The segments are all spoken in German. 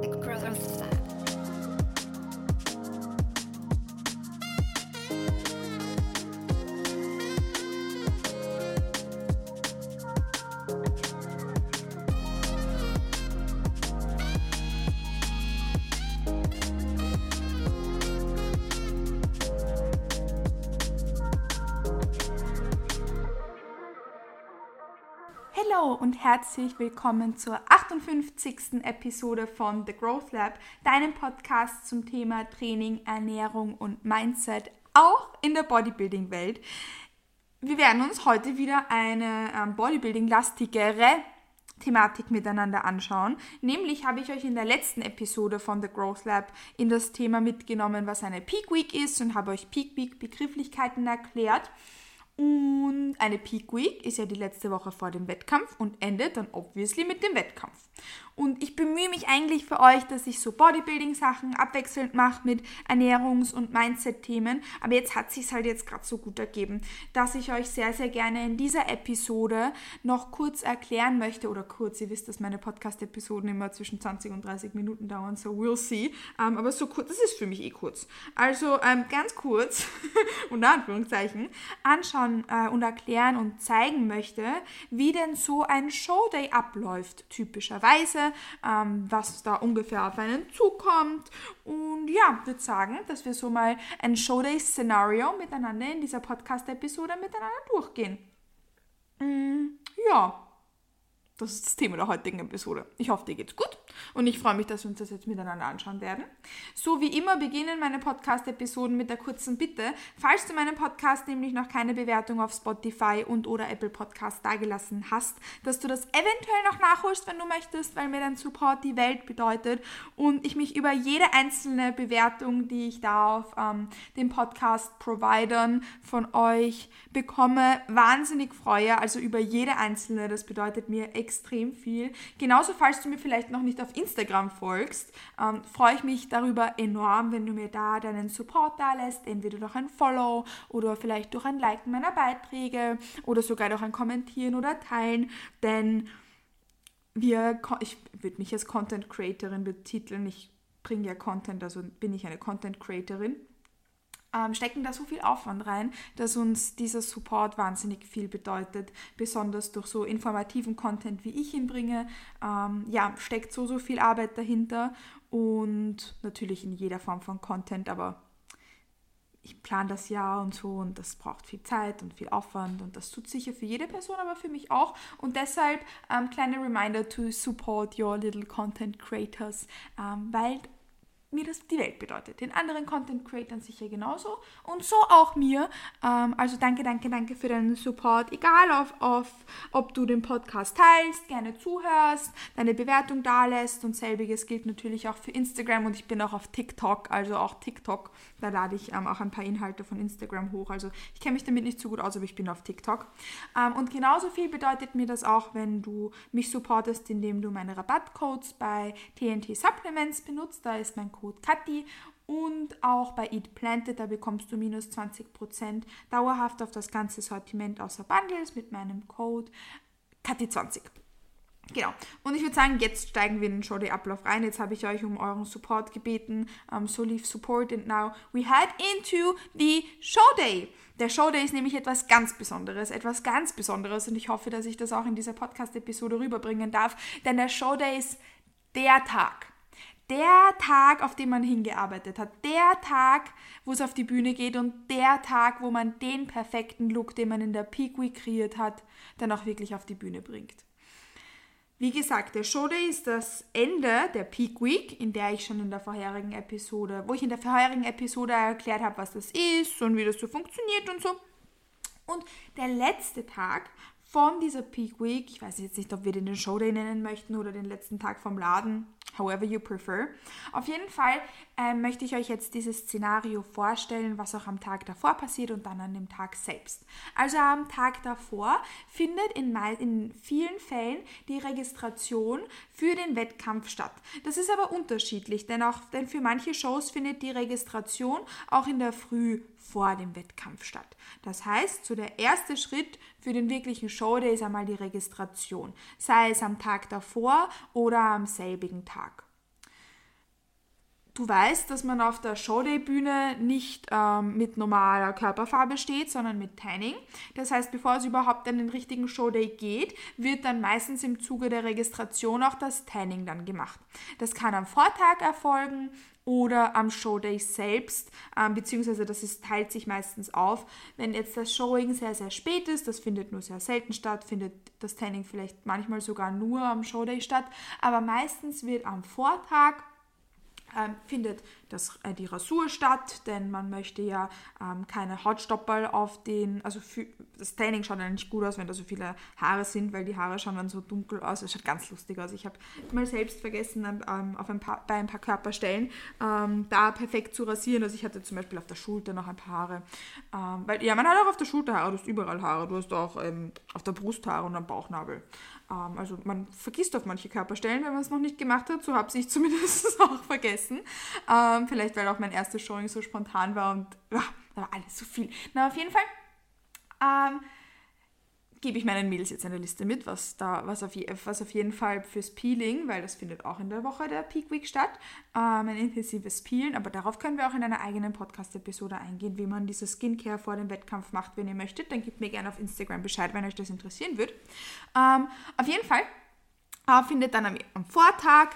the cross side. Und herzlich willkommen zur 58. Episode von The Growth Lab, deinem Podcast zum Thema Training, Ernährung und Mindset, auch in der Bodybuilding-Welt. Wir werden uns heute wieder eine ähm, Bodybuilding-lastigere Thematik miteinander anschauen. Nämlich habe ich euch in der letzten Episode von The Growth Lab in das Thema mitgenommen, was eine Peak Week ist und habe euch Peak Week Begrifflichkeiten erklärt. Und eine Peak Week ist ja die letzte Woche vor dem Wettkampf und endet dann obviously mit dem Wettkampf. Und ich bemühe mich eigentlich für euch, dass ich so Bodybuilding-Sachen abwechselnd mache mit Ernährungs- und Mindset-Themen. Aber jetzt hat sich halt jetzt gerade so gut ergeben, dass ich euch sehr, sehr gerne in dieser Episode noch kurz erklären möchte. Oder kurz, ihr wisst, dass meine Podcast-Episoden immer zwischen 20 und 30 Minuten dauern, so we'll see. Ähm, aber so kurz, das ist für mich eh kurz. Also ähm, ganz kurz, unter Anführungszeichen, anschauen äh, und erklären und zeigen möchte, wie denn so ein Showday abläuft, typischerweise ähm, was da ungefähr auf einen zukommt. Und ja, würde sagen, dass wir so mal ein Showday-Szenario miteinander in dieser Podcast-Episode miteinander durchgehen. Mm, ja, das ist das Thema der heutigen Episode. Ich hoffe, dir geht's gut und ich freue mich, dass wir uns das jetzt miteinander anschauen werden. So wie immer beginnen meine Podcast-Episoden mit der kurzen Bitte, falls du meinen Podcast nämlich noch keine Bewertung auf Spotify und oder Apple Podcast dagelassen hast, dass du das eventuell noch nachholst, wenn du möchtest, weil mir dein Support die Welt bedeutet und ich mich über jede einzelne Bewertung, die ich da auf ähm, den Podcast-Providern von euch bekomme, wahnsinnig freue. Also über jede einzelne, das bedeutet mir extrem viel. Genauso, falls du mir vielleicht noch nicht auf Instagram folgst, ähm, freue ich mich darüber enorm, wenn du mir da deinen Support da lässt, entweder durch ein Follow oder vielleicht durch ein Liken meiner Beiträge oder sogar durch ein Kommentieren oder Teilen, denn wir, ich würde mich als Content Creatorin betiteln, ich bringe ja Content, also bin ich eine Content Creatorin ähm, stecken da so viel Aufwand rein, dass uns dieser Support wahnsinnig viel bedeutet, besonders durch so informativen Content, wie ich ihn bringe. Ähm, ja, steckt so, so viel Arbeit dahinter und natürlich in jeder Form von Content, aber ich plane das ja und so und das braucht viel Zeit und viel Aufwand und das tut sicher für jede Person, aber für mich auch. Und deshalb ähm, kleine Reminder to support your little content creators, ähm, weil mir das die Welt bedeutet. Den anderen Content Creators sicher genauso und so auch mir. Ähm, also danke, danke, danke für deinen Support. Egal auf, auf, ob du den Podcast teilst, gerne zuhörst, deine Bewertung da lässt und selbiges gilt natürlich auch für Instagram und ich bin auch auf TikTok, also auch TikTok. Da lade ich ähm, auch ein paar Inhalte von Instagram hoch. Also ich kenne mich damit nicht so gut aus, aber ich bin auf TikTok. Ähm, und genauso viel bedeutet mir das auch, wenn du mich supportest, indem du meine Rabattcodes bei TNT Supplements benutzt. Da ist mein Code Kathi und auch bei Eat Planted, da bekommst du minus 20% dauerhaft auf das ganze Sortiment außer Bundles mit meinem Code Kathi20. Genau. Und ich würde sagen, jetzt steigen wir in den Show-Day-Ablauf rein. Jetzt habe ich euch um euren Support gebeten. Um, so leave support and now we head into the Show-Day. Der Show-Day ist nämlich etwas ganz Besonderes, etwas ganz Besonderes und ich hoffe, dass ich das auch in dieser Podcast-Episode rüberbringen darf, denn der Show-Day ist der Tag, der Tag, auf den man hingearbeitet hat, der Tag, wo es auf die Bühne geht und der Tag, wo man den perfekten Look, den man in der Peak Week kreiert hat, dann auch wirklich auf die Bühne bringt. Wie gesagt, der Showday ist das Ende der Peak Week, in der ich schon in der vorherigen Episode, wo ich in der vorherigen Episode erklärt habe, was das ist und wie das so funktioniert und so. Und der letzte Tag von dieser Peak Week, ich weiß jetzt nicht, ob wir den Showday nennen möchten oder den letzten Tag vom Laden, however you prefer. Auf jeden Fall äh, möchte ich euch jetzt dieses Szenario vorstellen, was auch am Tag davor passiert und dann an dem Tag selbst. Also am Tag davor findet in, in vielen Fällen die Registration für den Wettkampf statt. Das ist aber unterschiedlich, denn auch denn für manche Shows findet die Registration auch in der Früh vor dem Wettkampf statt. Das heißt, so der erste Schritt für den wirklichen Showday ist einmal die Registration, sei es am Tag davor oder am selbigen Tag. Du weißt, dass man auf der Showday-Bühne nicht ähm, mit normaler Körperfarbe steht, sondern mit Tanning. Das heißt, bevor es überhaupt an den richtigen Showday geht, wird dann meistens im Zuge der Registration auch das Tanning dann gemacht. Das kann am Vortag erfolgen oder am Showday selbst, ähm, beziehungsweise das ist, teilt sich meistens auf. Wenn jetzt das Showing sehr, sehr spät ist, das findet nur sehr selten statt, findet das Tanning vielleicht manchmal sogar nur am Showday statt, aber meistens wird am Vortag ähm, findet das, äh, die Rasur statt, denn man möchte ja ähm, keine Hautstoppel auf den, also für, das Tanning schaut ja nicht gut aus, wenn da so viele Haare sind, weil die Haare schauen dann so dunkel aus. Es schaut ganz lustig aus. Ich habe mal selbst vergessen, ähm, auf ein paar, bei ein paar Körperstellen ähm, da perfekt zu rasieren. Also ich hatte zum Beispiel auf der Schulter noch ein paar Haare. Ähm, weil, ja, man hat auch auf der Schulter Haare, du hast überall Haare. Du hast auch ähm, auf der Brust Haare und am Bauchnabel. Ähm, also man vergisst auf manche Körperstellen, wenn man es noch nicht gemacht hat. So habe ich zumindest auch vergessen. Ähm, vielleicht, weil auch mein erstes Showing so spontan war und ja, da war alles so viel. Na, auf jeden Fall ähm, gebe ich meinen Mädels jetzt eine Liste mit, was, da, was, auf, was auf jeden Fall fürs Peeling, weil das findet auch in der Woche der Peak Week statt, ähm, ein intensives Peelen, aber darauf können wir auch in einer eigenen Podcast-Episode eingehen, wie man diese Skincare vor dem Wettkampf macht, wenn ihr möchtet. Dann gebt mir gerne auf Instagram Bescheid, wenn euch das interessieren wird. Ähm, auf jeden Fall äh, findet dann am, am Vortag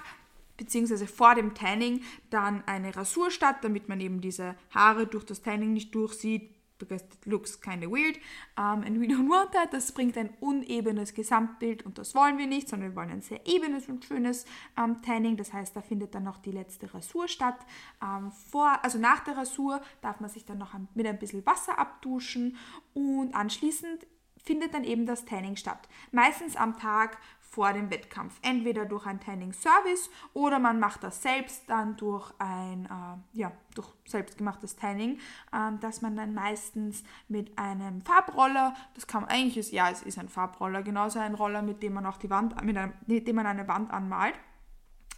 beziehungsweise vor dem Tanning dann eine Rasur statt, damit man eben diese Haare durch das Tanning nicht durchsieht, because it looks kind of weird um, and we don't want that. Das bringt ein unebenes Gesamtbild und das wollen wir nicht, sondern wir wollen ein sehr ebenes und schönes um, Tanning. Das heißt, da findet dann noch die letzte Rasur statt. Um, vor, also nach der Rasur darf man sich dann noch mit ein bisschen Wasser abduschen und anschließend findet dann eben das Tanning statt. Meistens am Tag vor dem Wettkampf. Entweder durch ein Tanning Service oder man macht das selbst dann durch ein äh, ja, durch selbstgemachtes Tanning, äh, dass man dann meistens mit einem Farbroller, das kann man eigentlich ist, ja, es ist ein Farbroller, genauso ein Roller, mit dem man auch die Wand, mit, einem, mit dem man eine Wand anmalt.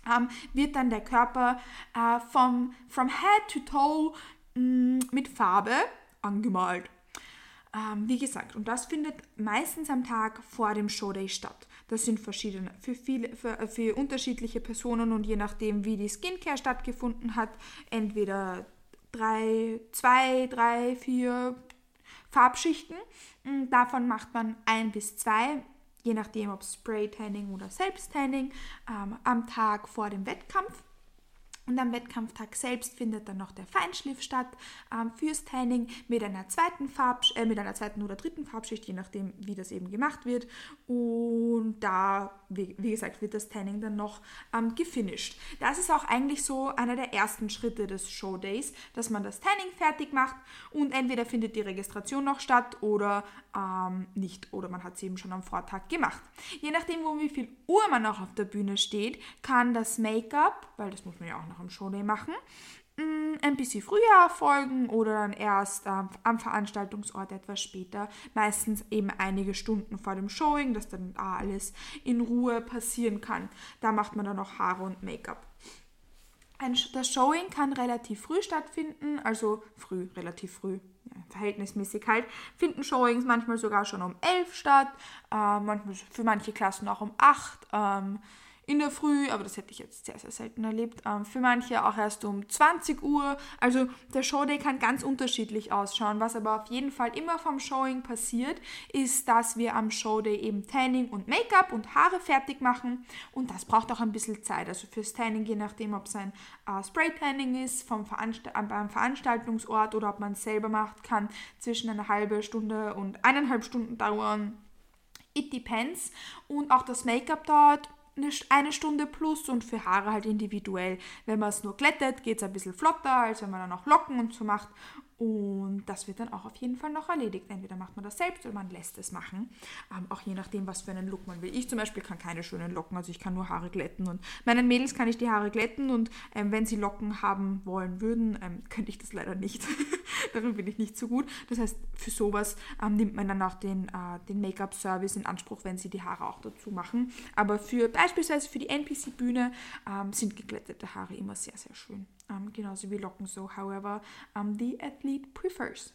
Ähm, wird dann der Körper äh, vom from head to toe mh, mm, mit Farbe angemalt. Ähm, wie gesagt, und das findet meistens am Tag vor dem Showday statt. Das sind verschiedene, für, viele, für, äh, für unterschiedliche Personen und je nachdem, wie die Skincare stattgefunden hat, entweder drei, zwei, drei, vier Farbschichten. Mm, davon macht man ein bis zwei, je nachdem, ob Spray-Tanning oder Selbst-Tanning, ähm, am Tag vor dem Wettkampf. Und am Wettkampftag selbst findet dann noch der Feinschliff statt ähm, fürs Tanning mit einer zweiten Farb, äh, mit einer zweiten oder dritten Farbschicht, je nachdem, wie das eben gemacht wird. Und da, wie, wie gesagt, wird das Tanning dann noch ähm, gefinisht. Das ist auch eigentlich so einer der ersten Schritte des Showdays, dass man das Tanning fertig macht und entweder findet die Registration noch statt oder ähm, nicht. Oder man hat sie eben schon am Vortag gemacht. Je nachdem, um wie viel Uhr man auch auf der Bühne steht, kann das Make-up, weil das muss man ja auch noch im Showday machen, mm, ein bisschen früher erfolgen oder dann erst ähm, am Veranstaltungsort etwas später, meistens eben einige Stunden vor dem Showing, dass dann alles in Ruhe passieren kann. Da macht man dann noch Haare und Make-up. das Showing kann relativ früh stattfinden, also früh, relativ früh, verhältnismäßig halt, finden Showings manchmal sogar schon um 11 statt, äh, manchmal für manche Klassen auch um 8. Ähm, in der Früh, aber das hätte ich jetzt sehr, sehr selten erlebt. Ähm, für manche auch erst um 20 Uhr. Also der Showday kann ganz unterschiedlich ausschauen. Was aber auf jeden Fall immer vom Showing passiert, ist, dass wir am Showday eben Tanning und Make-up und Haare fertig machen. Und das braucht auch ein bisschen Zeit. Also fürs Tanning, je nachdem, ob es ein äh, Spray-Tanning ist vom Veranst beim Veranstaltungsort oder ob man es selber macht, kann zwischen einer halben Stunde und eineinhalb Stunden dauern. It depends. Und auch das Make-up dauert eine Stunde plus und für Haare halt individuell. Wenn man es nur glättet, geht es ein bisschen flotter, als wenn man dann auch Locken und so macht. Und das wird dann auch auf jeden Fall noch erledigt. Entweder macht man das selbst oder man lässt es machen. Ähm, auch je nachdem, was für einen Look man will. Ich zum Beispiel kann keine schönen Locken, also ich kann nur Haare glätten. Und meinen Mädels kann ich die Haare glätten und ähm, wenn sie Locken haben wollen würden, ähm, könnte ich das leider nicht. Darin bin ich nicht so gut. Das heißt, für sowas ähm, nimmt man dann auch den, äh, den Make-up-Service in Anspruch, wenn sie die Haare auch dazu machen. Aber für beispielsweise für die NPC-Bühne ähm, sind geglättete Haare immer sehr, sehr schön genauso wie Locken so, however, um, the athlete prefers.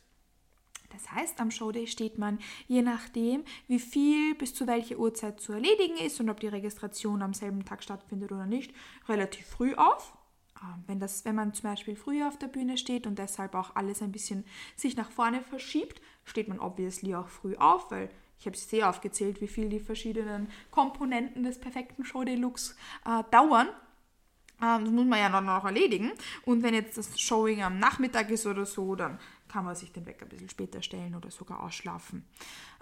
Das heißt, am Showday steht man, je nachdem, wie viel bis zu welcher Uhrzeit zu erledigen ist und ob die Registration am selben Tag stattfindet oder nicht, relativ früh auf. Ähm, wenn, das, wenn man zum Beispiel früher auf der Bühne steht und deshalb auch alles ein bisschen sich nach vorne verschiebt, steht man obviously auch früh auf, weil ich habe sehr aufgezählt, wie viel die verschiedenen Komponenten des perfekten Show-Day-Looks äh, dauern. Ähm, das muss man ja noch, noch erledigen. Und wenn jetzt das Showing am Nachmittag ist oder so, dann kann man sich den Wecker ein bisschen später stellen oder sogar ausschlafen.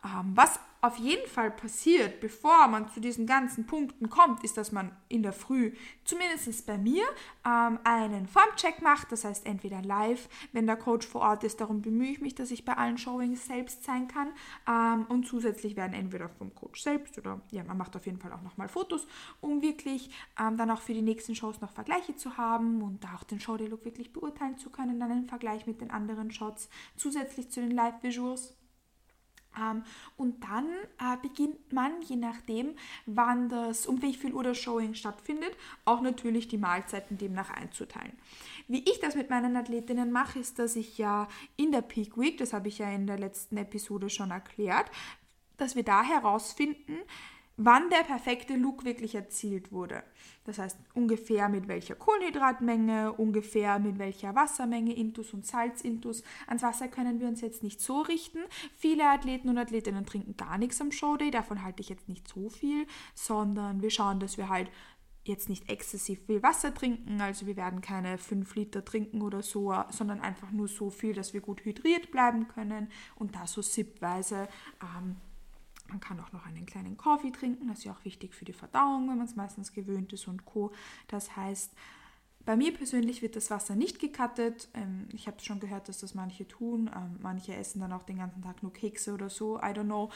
Was auf jeden Fall passiert, bevor man zu diesen ganzen Punkten kommt, ist, dass man in der Früh, zumindest bei mir, ähm, einen Formcheck macht. Das heißt entweder live, wenn der Coach vor Ort ist. Darum bemühe ich mich, dass ich bei allen Showings selbst sein kann. Ähm, und zusätzlich werden entweder vom Coach selbst oder ja, man macht auf jeden Fall auch nochmal Fotos, um wirklich ähm, dann auch für die nächsten Shows noch Vergleiche zu haben und da auch den Show-Day-Look wirklich beurteilen zu können, dann im Vergleich mit den anderen Shots, zusätzlich zu den Live-Visuals. Ähm, und dann äh, beginnt man, je nachdem, wann das, um wie viel Uhr das Showing stattfindet, auch natürlich die Mahlzeiten demnach einzuteilen. Wie ich das mit meinen Athletinnen mache, ist, dass ich ja in der Peak Week, das habe ich ja in der letzten Episode schon erklärt, dass wir da herausfinden, wann der perfekte Look wirklich erzielt wurde. Das heißt ungefähr mit welcher Kohlenhydratmenge, ungefähr mit welcher Wassermenge, Intus und Salzintus. Ans Wasser können wir uns jetzt nicht so richten. Viele Athleten und Athletinnen trinken gar nichts am Showday, davon halte ich jetzt nicht so viel, sondern wir schauen, dass wir halt jetzt nicht exzessiv viel Wasser trinken, also wir werden keine 5 Liter trinken oder so, sondern einfach nur so viel, dass wir gut hydriert bleiben können und da so sippweise ähm, man kann auch noch einen kleinen Kaffee trinken, das ist ja auch wichtig für die Verdauung, wenn man es meistens gewöhnt ist und Co. Das heißt, bei mir persönlich wird das Wasser nicht gekattet. Ähm, ich habe schon gehört, dass das manche tun. Ähm, manche essen dann auch den ganzen Tag nur Kekse oder so. I don't know.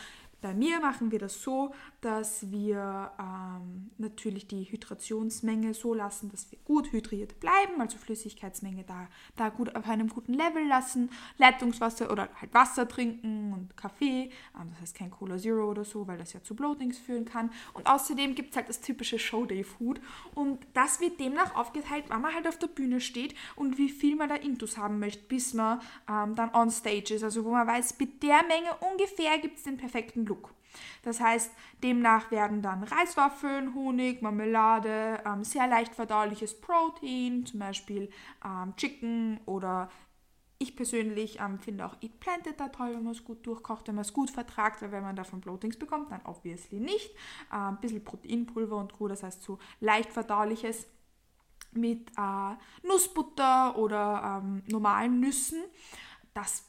Bei mir machen wir das so, dass wir ähm, natürlich die Hydrationsmenge so lassen, dass wir gut hydriert bleiben, also Flüssigkeitsmenge da, da gut auf einem guten Level lassen, Leitungswasser oder halt Wasser trinken und Kaffee, ähm, das heißt kein Cola Zero oder so, weil das ja zu Bloatings führen kann. Und außerdem gibt es halt das typische Showday-Food und das wird demnach aufgeteilt, wann man halt auf der Bühne steht und wie viel man da Intus haben möchte, bis man ähm, dann on stage ist, also wo man weiß, mit der Menge ungefähr gibt es den perfekten Look. Schluck. Das heißt, demnach werden dann Reiswaffeln, Honig, Marmelade, ähm, sehr leicht verdauliches Protein, zum Beispiel ähm, Chicken oder ich persönlich ähm, finde auch Eat Planted da toll, wenn man es gut durchkocht, wenn man es gut vertragt, weil wenn man davon Bloatings bekommt, dann obviously nicht. Äh, ein bisschen Proteinpulver und Co., das heißt so leicht verdauliches mit äh, Nussbutter oder ähm, normalen Nüssen. Das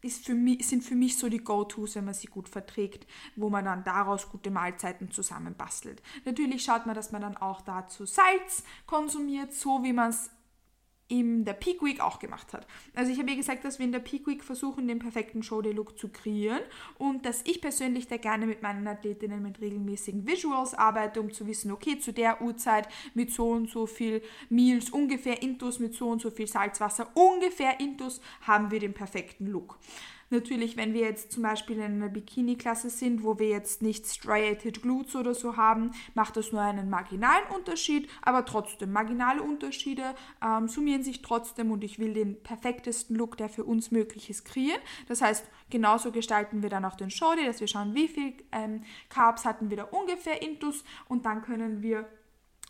ist für mich, sind für mich so die Go-Tos, wenn man sie gut verträgt, wo man dann daraus gute Mahlzeiten zusammenbastelt. Natürlich schaut man, dass man dann auch dazu Salz konsumiert, so wie man es in der Peak Week auch gemacht hat. Also ich habe ja gesagt, dass wir in der Peak Week versuchen, den perfekten Show-Day-Look zu kreieren und dass ich persönlich da gerne mit meinen Athletinnen mit regelmäßigen Visuals arbeite, um zu wissen, okay, zu der Uhrzeit mit so und so viel Meals, ungefähr Intus mit so und so viel Salzwasser, ungefähr Intus haben wir den perfekten Look. Natürlich, wenn wir jetzt zum Beispiel in einer Bikini-Klasse sind, wo wir jetzt nicht striated glutes oder so haben, macht das nur einen marginalen Unterschied, aber trotzdem, marginale Unterschiede ähm, summieren sich trotzdem und ich will den perfektesten Look, der für uns möglich ist, kreieren. Das heißt, genauso gestalten wir dann auch den Show dass wir schauen, wie viel ähm, Carbs hatten wir da ungefähr intus und dann können wir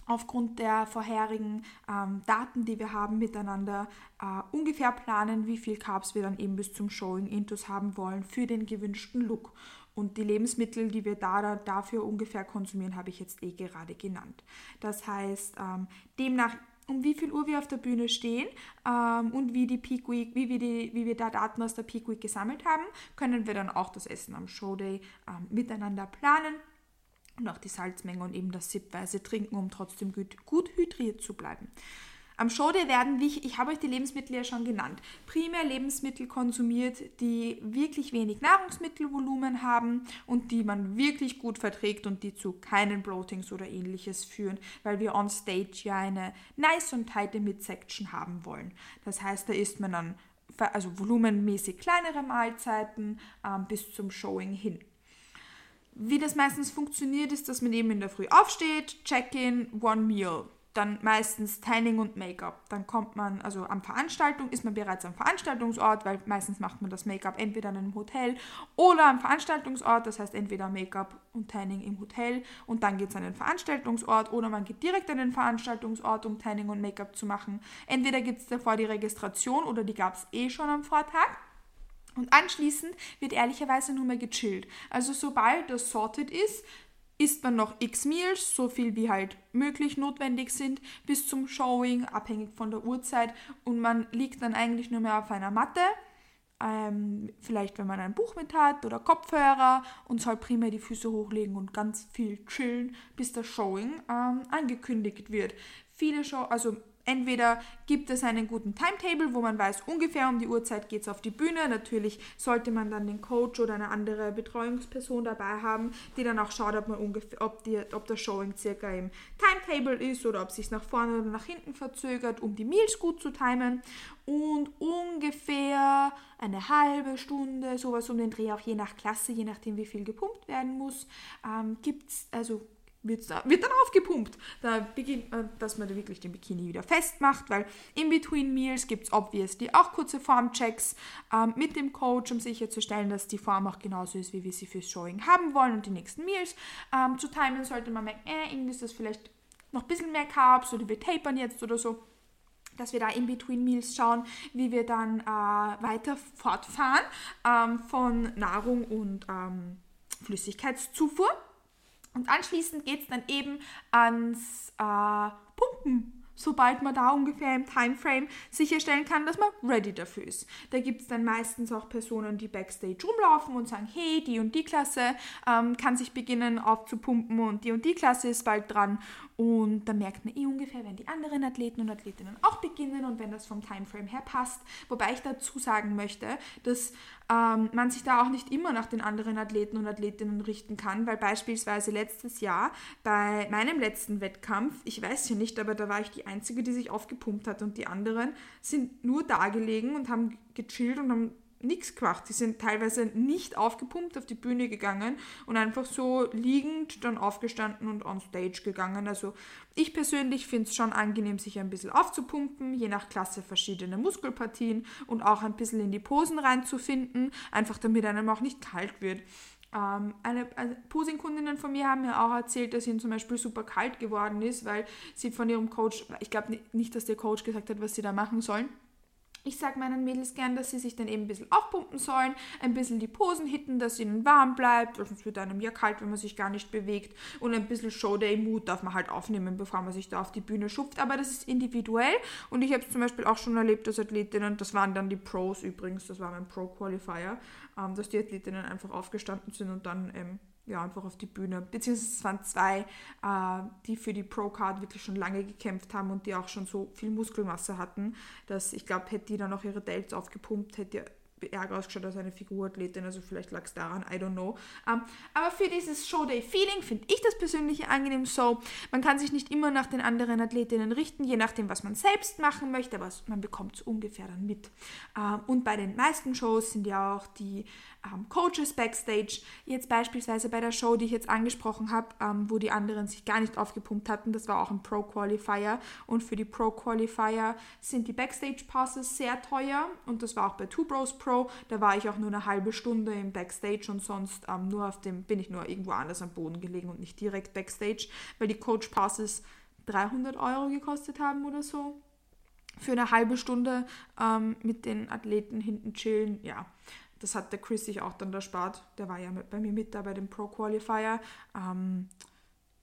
aufgrund der vorherigen ähm, Daten, die wir haben, miteinander äh, ungefähr planen, wie viel Carbs wir dann eben bis zum Showing Intus haben wollen für den gewünschten Look. Und die Lebensmittel, die wir da, da dafür ungefähr konsumieren, habe ich jetzt eh gerade genannt. Das heißt, ähm, demnach um wie viel Uhr wir auf der Bühne stehen ähm, und wie die Peak Week, wie wir, die, wie wir da Daten aus der Peak Week gesammelt haben, können wir dann auch das Essen am Showday ähm, miteinander planen und auch die Salzmenge und eben das sippweise Trinken, um trotzdem gut, gut hydriert zu bleiben. Am Showday werden, wie ich, ich habe euch die Lebensmittel ja schon genannt, primär Lebensmittel konsumiert, die wirklich wenig Nahrungsmittelvolumen haben und die man wirklich gut verträgt und die zu keinen Bloatings oder ähnliches führen, weil wir on stage ja eine nice und tighte Midsection haben wollen. Das heißt, da isst man dann also volumenmäßig kleinere Mahlzeiten ähm, bis zum Showing hin. Wie das meistens funktioniert, ist, dass man eben in der Früh aufsteht, Check-in, One Meal. dann meistens Tanning und Make-up. Dann kommt man, also am Veranstaltung, ist man bereits am Veranstaltungsort, weil meistens macht man das Make-up entweder in einem Hotel oder am Veranstaltungsort, das heißt entweder Make-up und Tanning im Hotel und dann geht es an den Veranstaltungsort oder man geht direkt an den Veranstaltungsort, um Tanning und Make-up zu machen. Entweder gibt es davor die Registration oder die gab es eh schon am Vortag. Und anschließend wird ehrlicherweise nur mehr gechillt. Also sobald das sorted ist, isst man noch x Meals, so viel wie halt möglich notwendig sind, bis zum Showing, abhängig von der Uhrzeit. Und man liegt dann eigentlich nur mehr auf einer Matte. Ähm, vielleicht wenn man ein Buch mit hat oder Kopfhörer und soll primär die Füße hochlegen und ganz viel chillen, bis das Showing ähm, angekündigt wird. Viele Show, also Entweder gibt es einen guten Timetable, wo man weiß, ungefähr um die Uhrzeit geht es auf die Bühne. Natürlich sollte man dann den Coach oder eine andere Betreuungsperson dabei haben, die dann auch schaut, ob, man ungefähr, ob, die, ob das Showing circa im Timetable ist oder ob es sich nach vorne oder nach hinten verzögert, um die Meals gut zu timen. Und ungefähr eine halbe Stunde, sowas um den Dreh, auch je nach Klasse, je nachdem wie viel gepumpt werden muss, ähm, gibt es, also wird, wird dann aufgepumpt, da beginnt, äh, dass man da wirklich den Bikini wieder festmacht, weil in Between Meals gibt es obviously auch kurze Formchecks ähm, mit dem Coach, um sicherzustellen, dass die Form auch genauso ist, wie wir sie fürs Showing haben wollen und die nächsten Meals ähm, zu timen, sollte man merken, äh, irgendwie ist das vielleicht noch ein bisschen mehr Carbs oder wir tapern jetzt oder so dass wir da in Between Meals schauen, wie wir dann äh, weiter fortfahren ähm, von Nahrung und ähm, Flüssigkeitszufuhr. Und anschließend geht es dann eben ans äh, Pumpen sobald man da ungefähr im Timeframe sicherstellen kann, dass man ready dafür ist. Da gibt es dann meistens auch Personen, die backstage rumlaufen und sagen, hey, die und die Klasse ähm, kann sich beginnen aufzupumpen und die und die Klasse ist bald dran und dann merkt man eh ungefähr, wenn die anderen Athleten und Athletinnen auch beginnen und wenn das vom Timeframe her passt. Wobei ich dazu sagen möchte, dass ähm, man sich da auch nicht immer nach den anderen Athleten und Athletinnen richten kann, weil beispielsweise letztes Jahr bei meinem letzten Wettkampf, ich weiß ja nicht, aber da war ich die Einzige, die sich aufgepumpt hat und die anderen sind nur da gelegen und haben gechillt und haben nichts gemacht. Die sind teilweise nicht aufgepumpt auf die Bühne gegangen und einfach so liegend dann aufgestanden und on stage gegangen. Also ich persönlich finde es schon angenehm, sich ein bisschen aufzupumpen, je nach Klasse verschiedene Muskelpartien und auch ein bisschen in die Posen reinzufinden, einfach damit einem auch nicht kalt wird. Ähm, eine, eine Posing-Kundinnen von mir haben mir auch erzählt, dass ihnen zum Beispiel super kalt geworden ist, weil sie von ihrem Coach, ich glaube nicht, dass der Coach gesagt hat, was sie da machen sollen ich sage meinen Mädels gern, dass sie sich dann eben ein bisschen aufpumpen sollen, ein bisschen die Posen hitten, dass ihnen warm bleibt, weil sonst wird einem ja kalt, wenn man sich gar nicht bewegt. Und ein bisschen Showday-Mut darf man halt aufnehmen, bevor man sich da auf die Bühne schupft. Aber das ist individuell und ich habe es zum Beispiel auch schon erlebt, dass Athletinnen, das waren dann die Pros übrigens, das war mein Pro-Qualifier, ähm, dass die Athletinnen einfach aufgestanden sind und dann ähm, ja, einfach auf die Bühne. Beziehungsweise es waren zwei, äh, die für die Pro-Card wirklich schon lange gekämpft haben und die auch schon so viel Muskelmasse hatten, dass ich glaube, hätte die dann noch ihre Delts aufgepumpt, hätte ärger ausgeschaut als eine Figurathletin, also vielleicht lag es daran, I don't know. Um, ähm, aber für dieses Showday-Feeling finde ich das persönlich angenehm so. Man kann sich nicht immer nach den anderen Athletinnen richten, je nachdem, was man selbst machen möchte, aber man bekommt es ungefähr dann mit. Um, ähm, und bei den meisten Shows sind ja auch die ähm, Coaches backstage. Jetzt beispielsweise bei der Show, die ich jetzt angesprochen habe, wo die anderen sich gar nicht aufgepumpt hatten, das war auch ein Pro-Qualifier. Und für die Pro-Qualifier sind die Backstage-Passes sehr teuer. Und das war auch bei Two Bros Pro. Da war ich auch nur eine halbe Stunde im Backstage und sonst ähm, nur auf dem, bin ich nur irgendwo anders am Boden gelegen und nicht direkt Backstage, weil die Coach-Passes 300 Euro gekostet haben oder so für eine halbe Stunde ähm, mit den Athleten hinten chillen. Ja, das hat der Chris sich auch dann erspart. Der war ja mit, bei mir mit da bei dem Pro Qualifier. Ähm,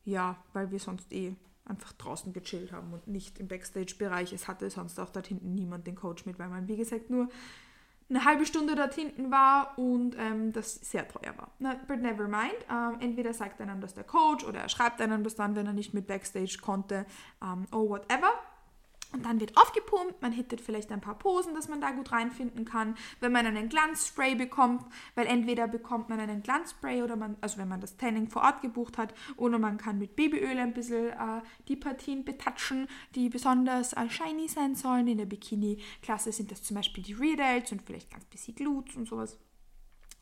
ja, weil wir sonst eh einfach draußen gechillt haben und nicht im Backstage-Bereich. Es hatte sonst auch dort hinten niemand den Coach mit, weil man, wie gesagt, nur eine halbe Stunde dort hinten war und ähm, das sehr teuer war. Na, but never mind. Ähm, entweder sagt einem das der Coach oder er schreibt einem das dann, wenn er nicht mit Backstage konnte. Ähm, oh, whatever. Und dann wird aufgepumpt, man hittet vielleicht ein paar Posen, dass man da gut reinfinden kann. Wenn man einen Glanzspray bekommt, weil entweder bekommt man einen Glanzspray oder man, also wenn man das Tanning vor Ort gebucht hat, oder man kann mit Babyöl ein bisschen äh, die Partien betatschen, die besonders äh, shiny sein sollen. In der Bikini-Klasse sind das zum Beispiel die Readouts und vielleicht ganz bisschen Glutes und sowas.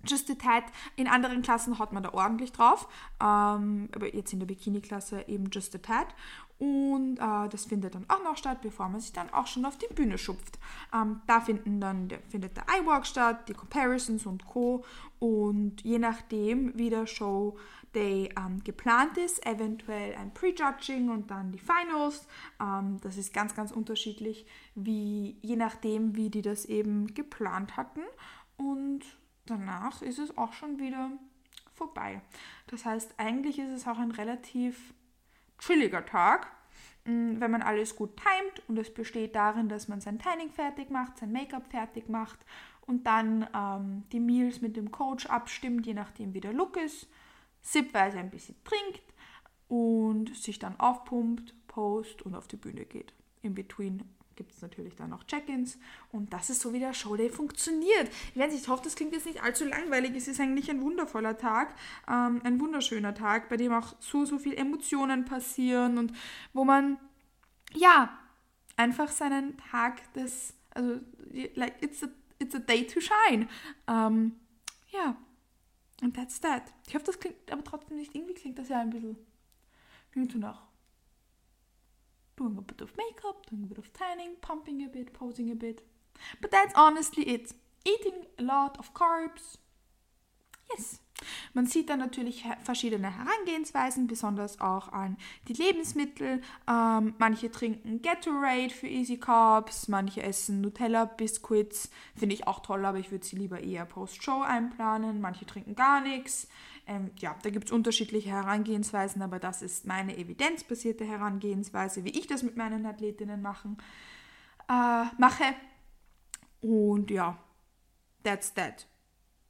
Just a Tad. In anderen Klassen hat man da ordentlich drauf. Ähm, aber jetzt in der Bikini-Klasse eben Just a Tad. Und äh, das findet dann auch noch statt, bevor man sich dann auch schon auf die Bühne schupft. Ähm, da finden dann, der, findet der iWalk statt, die Comparisons und Co. Und je nachdem, wie der Show Day ähm, geplant ist, eventuell ein Prejudging und dann die Finals. Ähm, das ist ganz, ganz unterschiedlich, wie, je nachdem, wie die das eben geplant hatten. Und danach ist es auch schon wieder vorbei. Das heißt, eigentlich ist es auch ein relativ chilliger Tag, mm, wenn man alles gut timet und es besteht darin, dass man sein Tanning fertig macht, sein Make-up fertig macht und dann ähm, die Meals mit dem Coach abstimmt, je nachdem wie der Look ist, sipweise ein bisschen trinkt und sich dann aufpumpt, post und auf die Bühne geht. In between gibt es natürlich dann noch Check-ins und das ist so, wie der Showday funktioniert. Ich, weiß, ich hoffe, das klingt jetzt nicht allzu langweilig. Es ist eigentlich ein wundervoller Tag, ähm, ein wunderschöner Tag, bei dem auch so, so viele Emotionen passieren und wo man, ja, einfach seinen Tag des, also, like, it's a, it's a day to shine. Ähm, ja, und that's that. Ich hoffe, das klingt aber trotzdem nicht, irgendwie klingt das ja ein bisschen, klingt so nach doing a bit of makeup, doing a bit of tanning, pumping a bit, posing a bit. But that's honestly it. Eating a lot of carbs. Yes. Man sieht dann natürlich verschiedene Herangehensweisen, besonders auch an die Lebensmittel. Ähm, manche trinken Gatorade für Easy Carbs, manche essen Nutella Biscuits, finde ich auch toll, aber ich würde sie lieber eher post-show einplanen. Manche trinken gar nichts. Ähm, ja, da gibt es unterschiedliche Herangehensweisen, aber das ist meine evidenzbasierte Herangehensweise, wie ich das mit meinen Athletinnen machen, äh, mache. Und ja, that's that.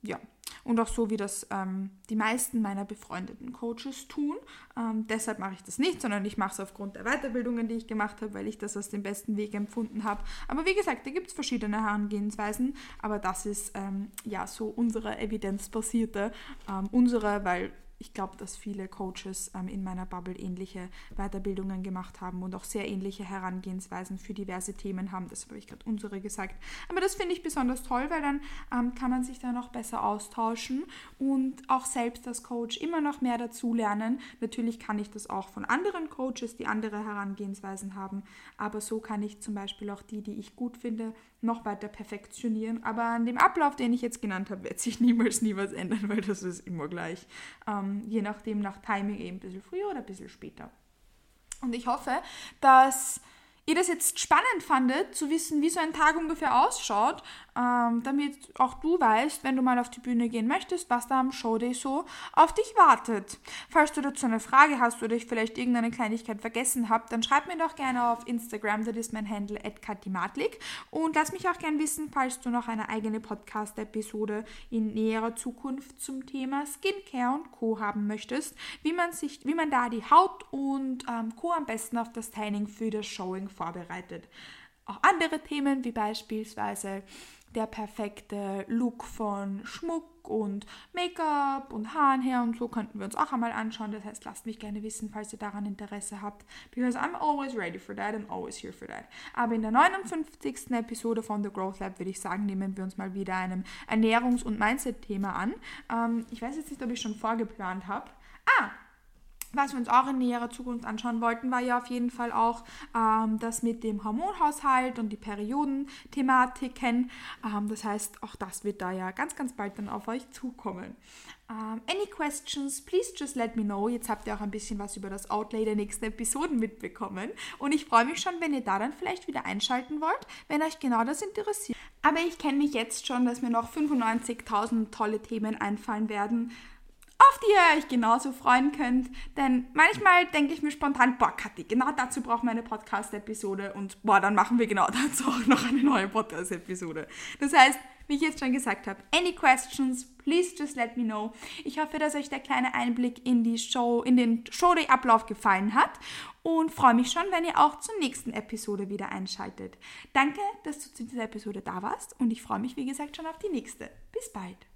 Ja, und auch so, wie das ähm, die meisten meiner befreundeten Coaches tun. Ähm, deshalb mache ich das nicht, sondern ich mache es aufgrund der Weiterbildungen, die ich gemacht habe, weil ich das als den besten Weg empfunden habe. Aber wie gesagt, da gibt es verschiedene Herangehensweisen, aber das ist ähm, ja so unsere evidenzbasierte, ähm, unsere, weil ich glaube, dass viele Coaches ähm, in meiner Bubble ähnliche Weiterbildungen gemacht haben und auch sehr ähnliche Herangehensweisen für diverse Themen haben. Das habe ich gerade unsere gesagt. Aber das finde ich besonders toll, weil dann ähm, kann man sich da noch besser austauschen und auch selbst als Coach immer noch mehr dazu lernen. Natürlich kann ich das auch von anderen Coaches, die andere Herangehensweisen haben, aber so kann ich zum Beispiel auch die, die ich gut finde, noch weiter perfektionieren. Aber an dem Ablauf, den ich jetzt genannt habe, wird sich niemals nie was ändern, weil das ist immer gleich. Ähm, je nachdem, nach Timing eben ein bisschen früher oder ein bisschen später. Und ich hoffe, dass ihr das jetzt spannend fandet, zu wissen, wie so ein Tag ungefähr ausschaut, ähm, damit auch du weißt, wenn du mal auf die Bühne gehen möchtest, was da am Showday so auf dich wartet. Falls du dazu eine Frage hast oder ich vielleicht irgendeine Kleinigkeit vergessen habe, dann schreib mir doch gerne auf Instagram, das ist mein Handle @katimatlik und lass mich auch gerne wissen, falls du noch eine eigene Podcast-Episode in näherer Zukunft zum Thema Skincare und Co. haben möchtest, wie man sich, wie man da die Haut und ähm, Co. am besten auf das Tanning für das Showing vorbereitet. Auch andere Themen wie beispielsweise der perfekte Look von Schmuck und Make-up und Haaren her und so könnten wir uns auch einmal anschauen. Das heißt, lasst mich gerne wissen, falls ihr daran Interesse habt. Because I'm always ready for that and always here for that. Aber in der 59. Episode von The Growth Lab würde ich sagen, nehmen wir uns mal wieder einem Ernährungs- und Mindset-Thema an. Ähm, ich weiß jetzt nicht, ob ich schon vorgeplant habe. Ah, was wir uns auch in näherer Zukunft anschauen wollten, war ja auf jeden Fall auch ähm, das mit dem Hormonhaushalt und die Periodenthematiken. Ähm, das heißt, auch das wird da ja ganz, ganz bald dann auf euch zukommen. Ähm, any questions, please just let me know. Jetzt habt ihr auch ein bisschen was über das Outlay der nächsten Episoden mitbekommen. Und ich freue mich schon, wenn ihr da dann vielleicht wieder einschalten wollt, wenn euch genau das interessiert. Aber ich kenne mich jetzt schon, dass mir noch 95.000 tolle Themen einfallen werden auf die ihr euch genauso freuen könnt. Denn manchmal denke ich mir spontan, boah, Kathi, genau dazu brauchen wir eine Podcast-Episode und boah, dann machen wir genau dazu auch noch eine neue Podcast-Episode. Das heißt, wie ich jetzt schon gesagt habe, any questions, please just let me know. Ich hoffe, dass euch der kleine Einblick in die Show, in den Showday-Ablauf gefallen hat und freue mich schon, wenn ihr auch zur nächsten Episode wieder einschaltet. Danke, dass du zu dieser Episode da warst und ich freue mich, wie gesagt, schon auf die nächste. Bis bald.